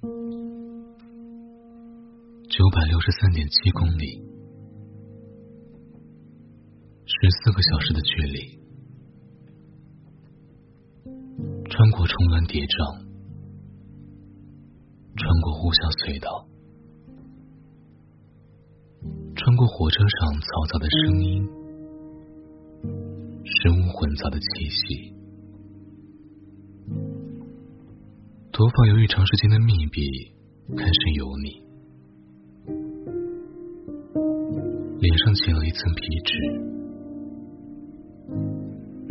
九百六十三点七公里，十四个小时的距离，穿过重峦叠嶂，穿过呼啸隧道，穿过火车上嘈杂的声音，食物混杂的气息，头发由于长时间的密闭开始油腻。脸上起了一层皮脂，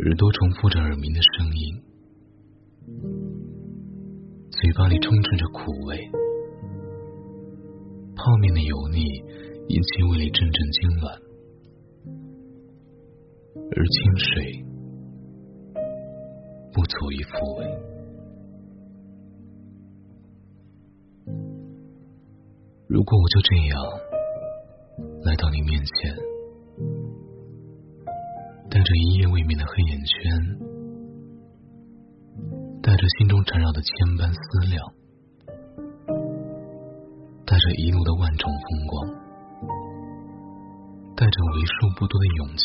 耳朵重复着耳鸣的声音，嘴巴里充斥着苦味，泡面的油腻引起胃里阵阵痉挛，而清水不足以抚慰。如果我就这样。来到你面前，带着一夜未眠的黑眼圈，带着心中缠绕的千般思量，带着一路的万种风光，带着为数不多的勇气，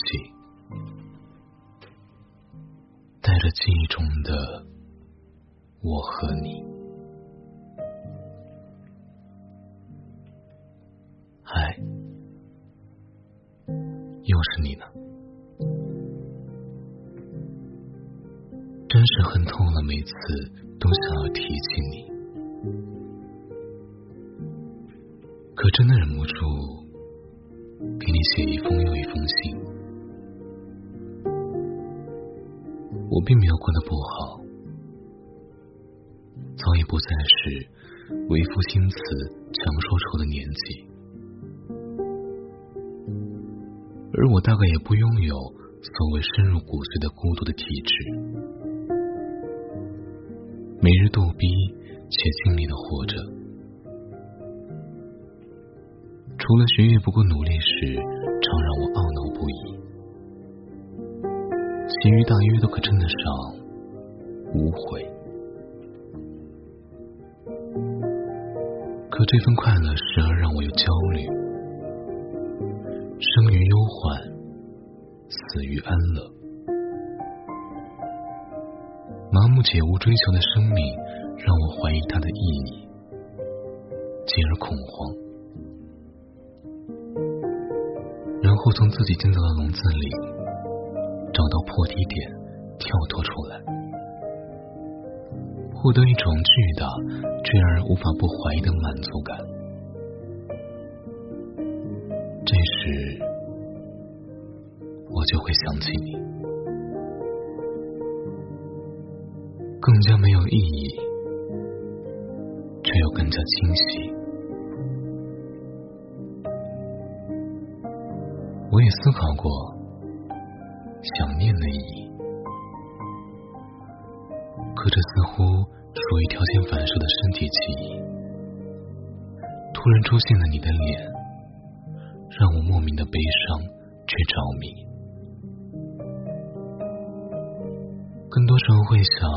带着记忆中的我和你，又是你呢，真是恨透了，每次都想要提起你，可真的忍不住给你写一封又一封信。我并没有过得不好，早已不再是为赋新词强说愁的年纪。而我大概也不拥有所谓深入骨髓的孤独的体质，每日逗逼且尽力的活着，除了学业不够努力时常让我懊恼不已，其余大约都可称得上无悔。可这份快乐时而让我有焦虑。生于忧患，死于安乐。麻木且无追求的生命，让我怀疑它的意义，进而恐慌。然后从自己建造的笼子里找到破低点，跳脱出来，获得一种巨大却让人无法不怀疑的满足感。这时，我就会想起你，更加没有意义，却又更加清晰。我也思考过想念的意义，可这似乎属于条件反射的身体记忆。突然出现了你的脸。让我莫名的悲伤，却着迷。更多时候会想，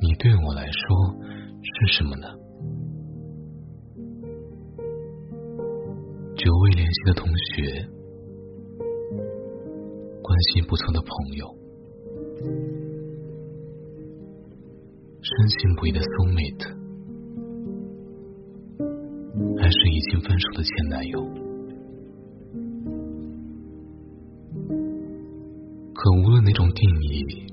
你对我来说是什么呢？久未联系的同学，关系不错的朋友，深信不疑的 soul mate。分手的前男友，可无论哪种定义，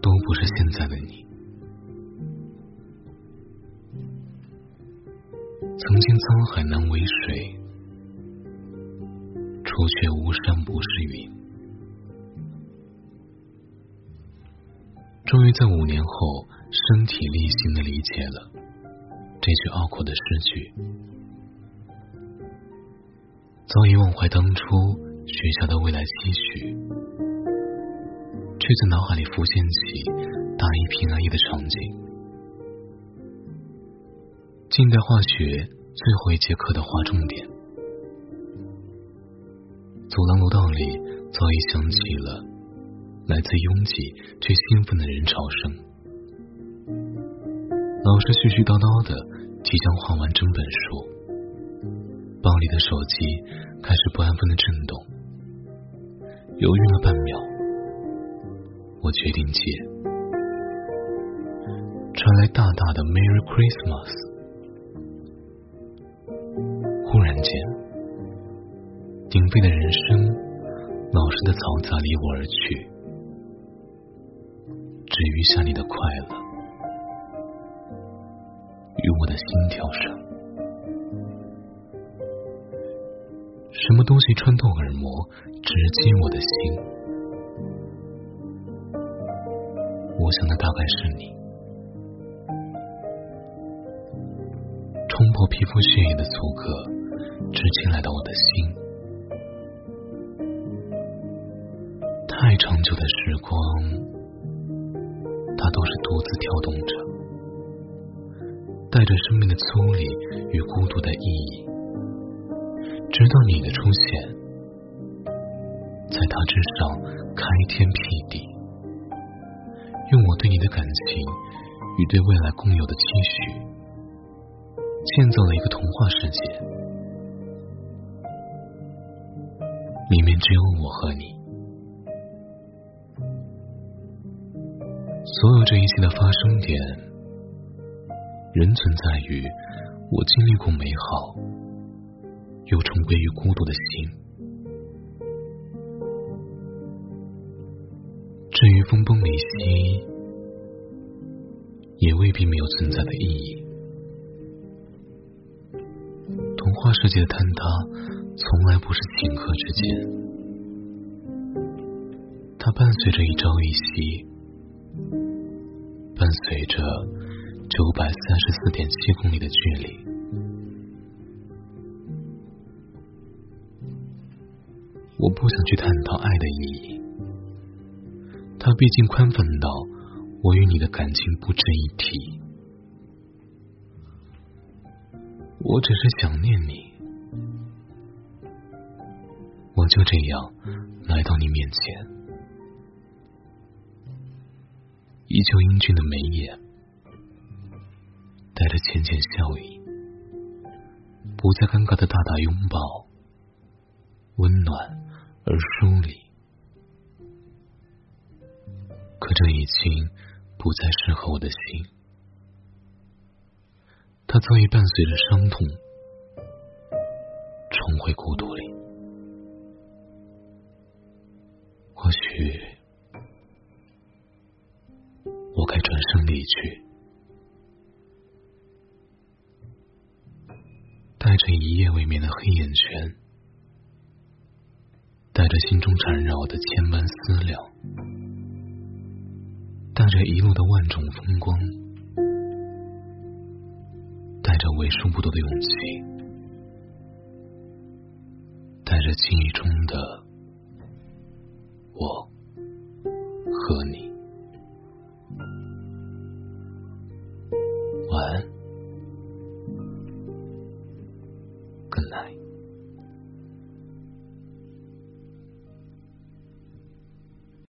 都不是现在的你。曾经沧海难为水，除却巫山不是云。终于在五年后，身体力行的理解了。这句拗口的诗句，早已忘怀当初许下的未来期许，却在脑海里浮现起大一平安夜的场景。近代化学最后一节课的划重点，走廊楼道里早已响起了来自拥挤却兴奋的人潮声。老师絮絮叨叨的，即将画完整本书，包里的手机开始不安分的震动。犹豫了半秒，我决定接。传来大大的 “Merry Christmas”，忽然间，鼎沸的人声，老师的嘈杂离我而去，只余下你的快乐。与我的心跳声，什么东西穿透耳膜，直击我的心？我想的大概是你，冲破皮肤血液的阻隔，直接来到我的心。太长久的时光，它都是独自跳动着。带着生命的粗粝与孤独的意义，直到你的出现，在他之上开天辟地，用我对你的感情与对未来共有的期许，建造了一个童话世界，里面只有我和你。所有这一切的发生点。仍存在于我经历过美好，又重归于孤独的心。至于分崩离析，也未必没有存在的意义。童话世界的坍塌，从来不是顷刻之间，它伴随着一朝一夕，伴随着。九百三十四点七公里的距离，我不想去探讨爱的意义。它毕竟宽泛到我与你的感情不值一提。我只是想念你，我就这样来到你面前，依旧英俊的眉眼。带着浅浅笑意，不再尴尬的大大拥抱，温暖而疏离。可这已经不再适合我的心，它早已伴随着伤痛，重回孤独里。或许，我该转身离去。面的黑眼圈，带着心中缠绕的千般思量，带着一路的万种风光，带着为数不多的勇气，带着记忆中的我和你。